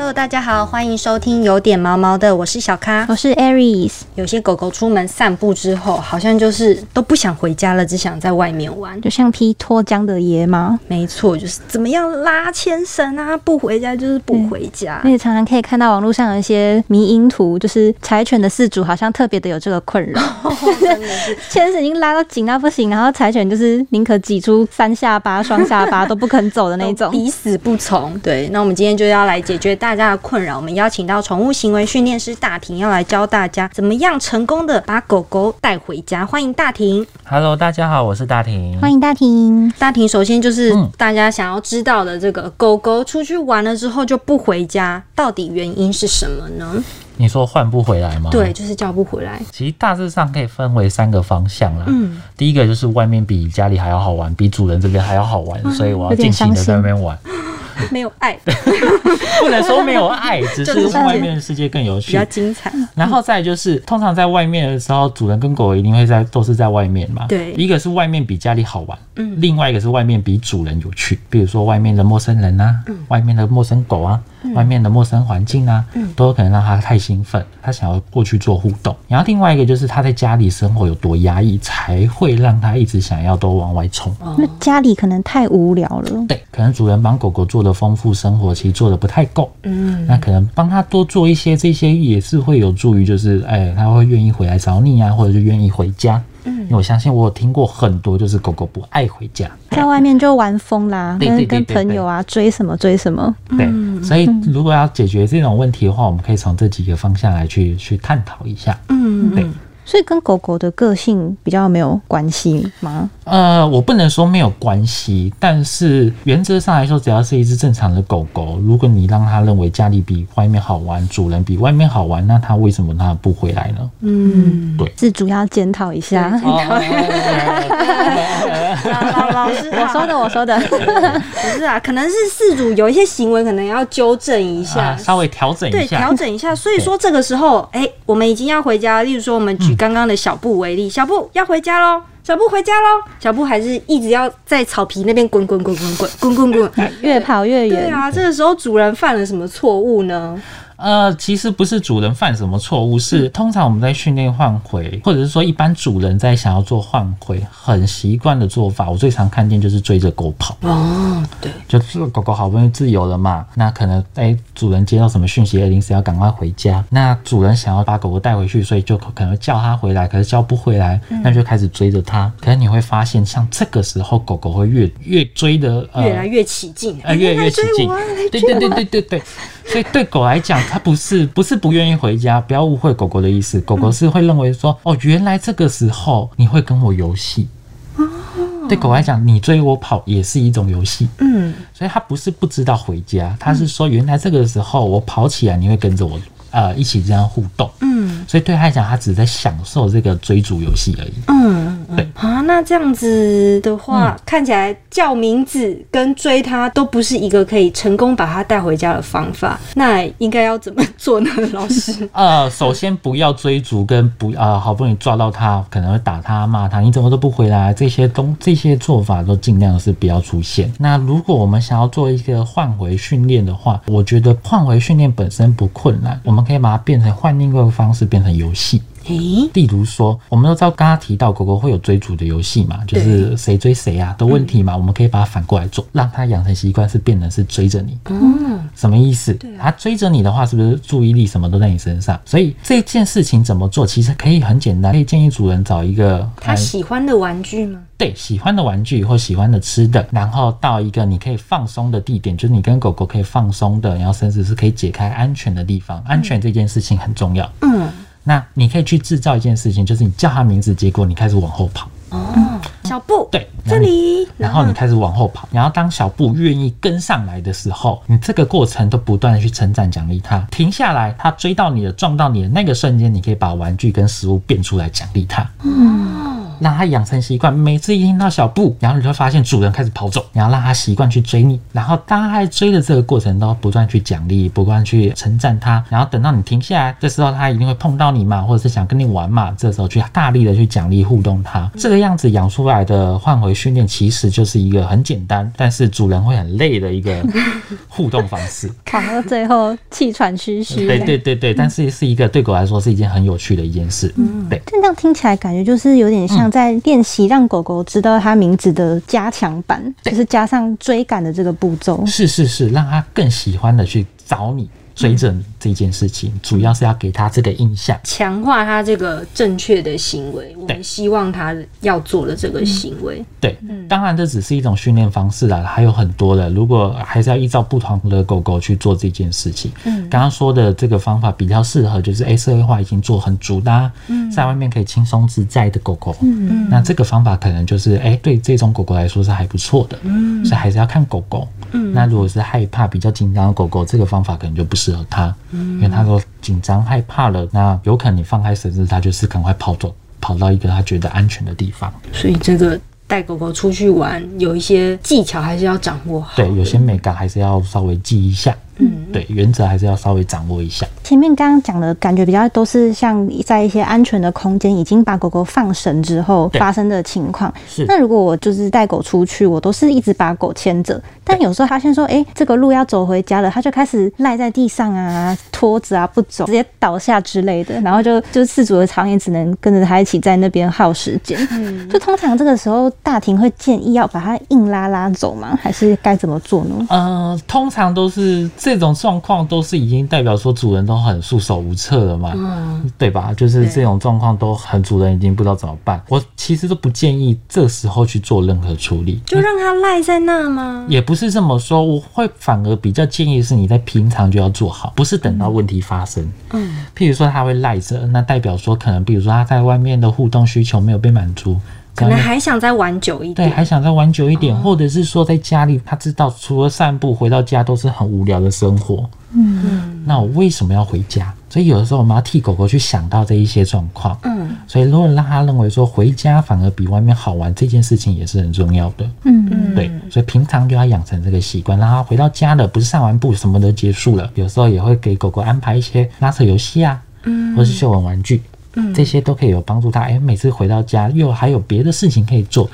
Hello，大家好，欢迎收听有点毛毛的，我是小咖。我是 Aries，有些狗狗出门散步之后，好像就是都不想回家了，只想在外面玩。就像匹脱缰的野马，没错，就是怎么样拉牵绳啊，不回家就是不回家。那也常常可以看到网络上有一些迷因图，就是柴犬的饲主好像特别的有这个困扰，牵绳已经拉到紧到不行，然后柴犬就是宁可挤出三下巴、双下巴都不肯走的那种。抵死不从。对，那我们今天就要来解决大家的困扰。我们邀请到宠物行为训练师大婷，要来教大家怎么样成功的把狗狗带回家。欢迎大婷。Hello，大家好，我是大婷。欢迎大婷，大婷，首先就是嗯大家想要知道的这个狗狗出去玩了之后就不回家，到底原因是什么呢？你说换不回来吗？对，，就是叫不回来。其实大致上可以分为三个方向啦。嗯，第一个就是外面比家里还要好玩，比主人这边还要好玩，所以我要尽情的在那边玩。没有爱，不能说没有爱，只是是外面的世界更有趣比较。精彩。然后再就是，通常在外面的时候，主人跟狗一定会在都是在外面嘛。对一个是外面比家里好玩，嗯另外一个是外面比主人有趣。比如说外面的陌生人啊，嗯外面的陌生狗啊，外面的陌生环境啊，嗯都有可能让他太兴奋，他想要过去做互动。然后另外一个就是他在家里生活有多压抑，才会让他一直想要都往外冲。那家里可能太无聊了。对，可能主人帮狗狗做的丰富生活，其实做的不太够。嗯，那可能帮他多做一些，这些也是会有助于，就是哎，他会愿意回来找你啊，或者就愿意回家。嗯，因为我相信我有听过很多，就是狗狗不爱回家。在外面就玩疯啦，对对对跟跟朋友啊追什么追什么。对，所以如果要解决这种问题的话，我们可以从这几个方向来去去探讨一下。嗯，对所以跟狗狗的个性比较没有关系吗？呃，我不能说没有关系，但是原则上来说，只要是一只正常的狗狗，如果你让它认为家里比外面好玩，主人比外面好玩，那它为什么它不回来呢？嗯，自主要检讨一下。老老师，我说的，我说的。不是啊，可能是饲主有一些行为可能要纠正一下啊，，稍微调整，一下对调。整一下。所以说这个时候，哎、我们已经要回家。例如说，我们以刚刚的小布为例，小布要回家喽，小布回家喽，小布还是一直要在草皮那边滚滚滚滚滚滚滚滚。越跑越远。对啊，这个时候主人犯了什么错误呢？呃，其实不是主人犯什么错误，是通常我们在训练换回，或者是说一般主人在想要做换回，很习惯的做法，我最常看见就是追着狗跑。哦，对，就是狗狗好不容易自由了嘛，那可能哎主人接到什么讯息，临时要赶快回家，那主人想要把狗狗带回去，所以就可能叫它回来，可是叫不回来，那就开始追着它。可是你会发现，像这个时候狗狗会越越追的呃越来越起劲，呃越来越起劲。对对对对对对。所以对狗来讲，它不是不是不愿意回家，不要误会狗狗的意思。狗狗是会认为说，哦，原来这个时候你会跟我游戏。对狗来讲，你追我跑也是一种游戏。嗯，所以它不是不知道回家，它是说原来这个时候我跑起来，你会跟着我，呃，一起这样互动。嗯所以对他来讲，他只是在享受这个追逐游戏而已。嗯，嗯对啊，那这样子的话，嗯看起来叫名字跟追他都不是一个可以成功把他带回家的方法。那应该要怎么做呢，老师？呃，首先不要追逐，跟不啊、好不容易抓到他，可能会打他、骂他，你怎么都不回来，这些东这些做法都尽量是不要出现。那如果我们想要做一个换回训练的话，我觉得换回训练本身不困难，我们可以把它变成换另一个方式，变成游戏。诶、例如说，我们都知道刚刚提到狗狗会有追逐的游戏嘛，就是谁追谁啊的问题嘛，我们可以把它反过来做，让它养成习惯是变成是追着你。嗯，什么意思？它追着你的话，是不是注意力什么都在你身上？所以这件事情怎么做，其实可以很简单，可以建议主人找一个他呃喜欢的玩具吗？对喜欢的玩具或喜欢的吃的，然后到一个你可以放松的地点，就是你跟狗狗可以放松的，然后甚至是可以解开安全的地方。安全这件事情很重要。嗯，那你可以去制造一件事情，就是你叫他名字，结果你开始往后跑。哦，小布，对，这里，然后你开始往后跑，然后当小布愿意跟上来的时候，你这个过程都不断的去称赞奖励他。停下来，他追到你的、撞到你的那个瞬间，你可以把玩具跟食物变出来奖励他。让它养成习惯，每次一听到小布，然后你就会发现主人开始跑走，然后让它习惯去追你，然后当它在追的这个过程都不断去奖励，不断去称赞它，然后等到你停下来，这时候它一定会碰到你嘛，或者是想跟你玩嘛，这时候去大力的去奖励互动它，这个样子养出来的换回训练其实就是一个很简单，但是主人会很累的一个互动方式。跑到最后气喘吁吁。对对对对，但是是一个对狗来说是一件很有趣的一件事。嗯，对。这样听起来感觉就是有点像在练习让狗狗知道它名字的加强版，就是加上追赶的这个步骤。是是是，让它更喜欢的去找你。追着这件事情，主要是要给他这个印象，强化他这个正确的行为。我们希望他要做的这个行为。对，当然这只是一种训练方式啦，还有很多的。如果还是要依照不同的狗狗去做这件事情，嗯，刚刚说的这个方法比较适合，就是 A，社会化已经做很足的，嗯，在外面可以轻松自在的狗狗，嗯嗯，那这个方法可能就是哎，对这种狗狗来说是还不错的，嗯，所以还是要看狗狗。嗯，那如果是害怕、比较紧张的狗狗，这个方法可能就不适合它，因为它说紧张、害怕了，那有可能你放开绳子，它就是赶快跑走，跑到一个它觉得安全的地方。所以这个带狗狗出去玩，有一些技巧还是要掌握好。对，有些美感还是要稍微记一下。嗯，对，原则还是要稍微掌握一下。前面刚刚讲的感觉比较都是像在一些安全的空间，已经把狗狗放绳之后发生的情况。是。那如果我就是带狗出去，我都是一直把狗牵着，但有时候发现说，哎，这个路要走回家了，它就开始赖在地上啊，拖着啊不走，直接倒下之类的，然后就就饲主的常也只能跟着它一起在那边耗时间。嗯。就通常这个时候，大庭会建议要把它硬拉拉走吗？还是该怎么做呢？呃，通常都是。这种状况都是已经代表说主人都很束手无策了嘛，对吧？就是这种状况都很主人已经不知道怎么办。我其实都不建议这时候去做任何处理，就让它赖在那吗？也不是这么说，我会反而比较建议是你在平常就要做好，不是等到问题发生。嗯，譬如说它会赖着，那代表说可能，比如说它在外面的互动需求没有被满足。可能还想再玩久一点，对，还想再玩久一点，或者是说在家里，他知道除了散步，回到家都是很无聊的生活。嗯，那我为什么要回家？所以有的时候我们要替狗狗去想到这一些状况。嗯，所以如果让他认为说回家反而比外面好玩，这件事情也是很重要的。嗯嗯，对，所以平常就要养成这个习惯，让他回到家了，不是上完步什么都结束了，有时候也会给狗狗安排一些拉扯游戏啊，嗯，或是嗅闻玩具。这些都可以有帮助他。哎，每次回到家又还有别的事情可以做，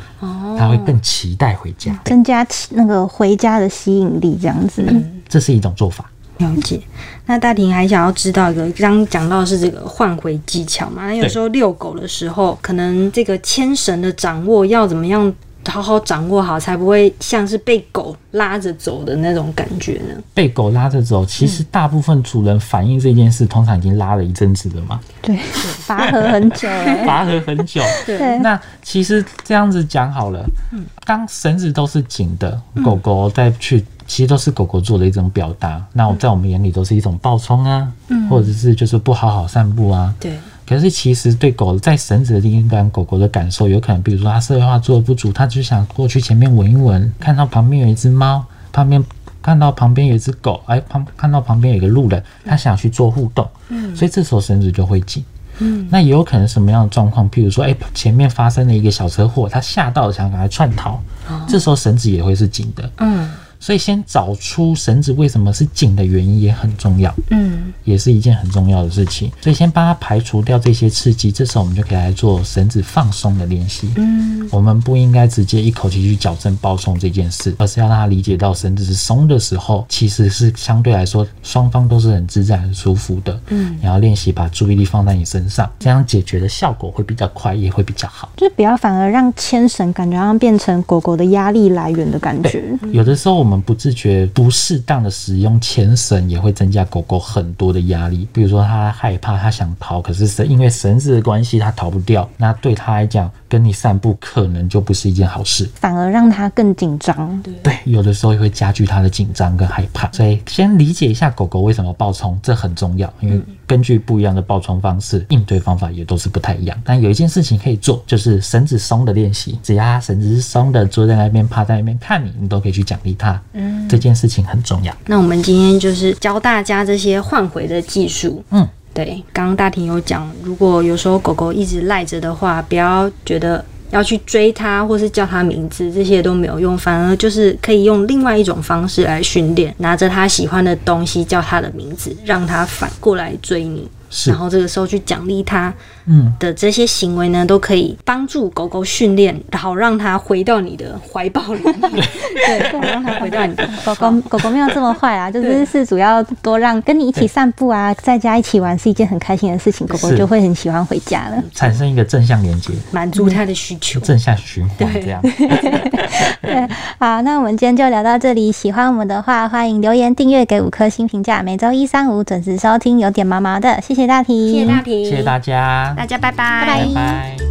他会更期待回家，增加那个回家的吸引力。这样子，这是一种做法。了解。那大婷还想要知道一个，刚刚讲到是这个换回技巧嘛？那有时候遛狗的时候，可能这个牵绳的掌握要怎么样？好好掌握好，才不会像是被狗拉着走的那种感觉呢。被狗拉着走，其实大部分主人反映这件事，通常已经拉了一阵子了嘛。对，拔河很久，拔河很久。对，那其实这样子讲好了，嗯，当绳子都是紧的，狗狗再去，其实都是狗狗做的一种表达。那我在我们眼里都是一种暴冲啊，或者是就是不好好散步啊。对。可是其实对狗在绳子的另一端，狗狗的感受有可能，比如说它社会化做的不足，它就想过去前面闻一闻，看到旁边有一只猫，旁边看到旁边有一只狗，哎，旁看到旁边有一个路人，它想去做互动，嗯，所以这时候绳子就会紧，嗯，那也有可能什么样的状况？譬如说，哎，前面发生了一个小车祸，它吓到了，想赶快窜逃，这时候绳子也会是紧的，嗯。所以先找出绳子为什么是紧的原因也很重要，嗯，也是一件很重要的事情。所以先帮他排除掉这些刺激，这时候我们就可以来做绳子放松的练习。嗯，我们不应该直接一口气去矫正暴松这件事，而是要让他理解到绳子是松的时候，其实是相对来说双方都是很自在、很舒服的。嗯，然后练习把注意力放在你身上，这样解决的效果会比较快，也会比较好。就是不要反而让牵绳感觉像变成狗狗的压力来源的感觉。有的时候。我们不自觉、不适当的使用牵绳，也会增加狗狗很多的压力。比如说，它害怕，它想逃，可是绳因为绳子的关系，它逃不掉。那对它来讲，跟你散步可能就不是一件好事，反而让它更紧张。对，有的时候也会加剧它的紧张跟害怕。所以，先理解一下狗狗为什么暴冲，这很重要。因为根据不一样的暴冲方式，应对方法也都是不太一样。但有一件事情可以做，就是绳子松的练习。只要绳子是松的，坐在那边，趴在那边看你，你都可以去奖励它。嗯，这件事情很重要。那我们今天就是教大家这些换回的技术。嗯，对，刚刚大婷有讲，如果有时候狗狗一直赖着的话，不要觉得要去追它或是叫它名字，这些都没有用，反而就是可以用另外一种方式来训练，拿着它喜欢的东西叫它的名字，让它反过来追你。是然后这个时候去奖励它嗯，的这些行为呢，都可以帮助狗狗训练，然后让它回到你的怀抱里面，对，好让它回到你的狗狗狗狗没有这么坏啊，就是是主要多让跟你一起散步啊，在家一起玩是一件很开心的事情，狗狗就会很喜欢回家了。产生一个正向连接，满足它的需求。正向循环这样。对，好，那我们今天就聊到这里。喜欢我们的话，欢迎留言、订阅、给五颗星评价。每周一、三、五准时收听，有点毛毛的。谢谢大体，谢谢大平，谢谢大家，大家拜。拜，拜。拜拜。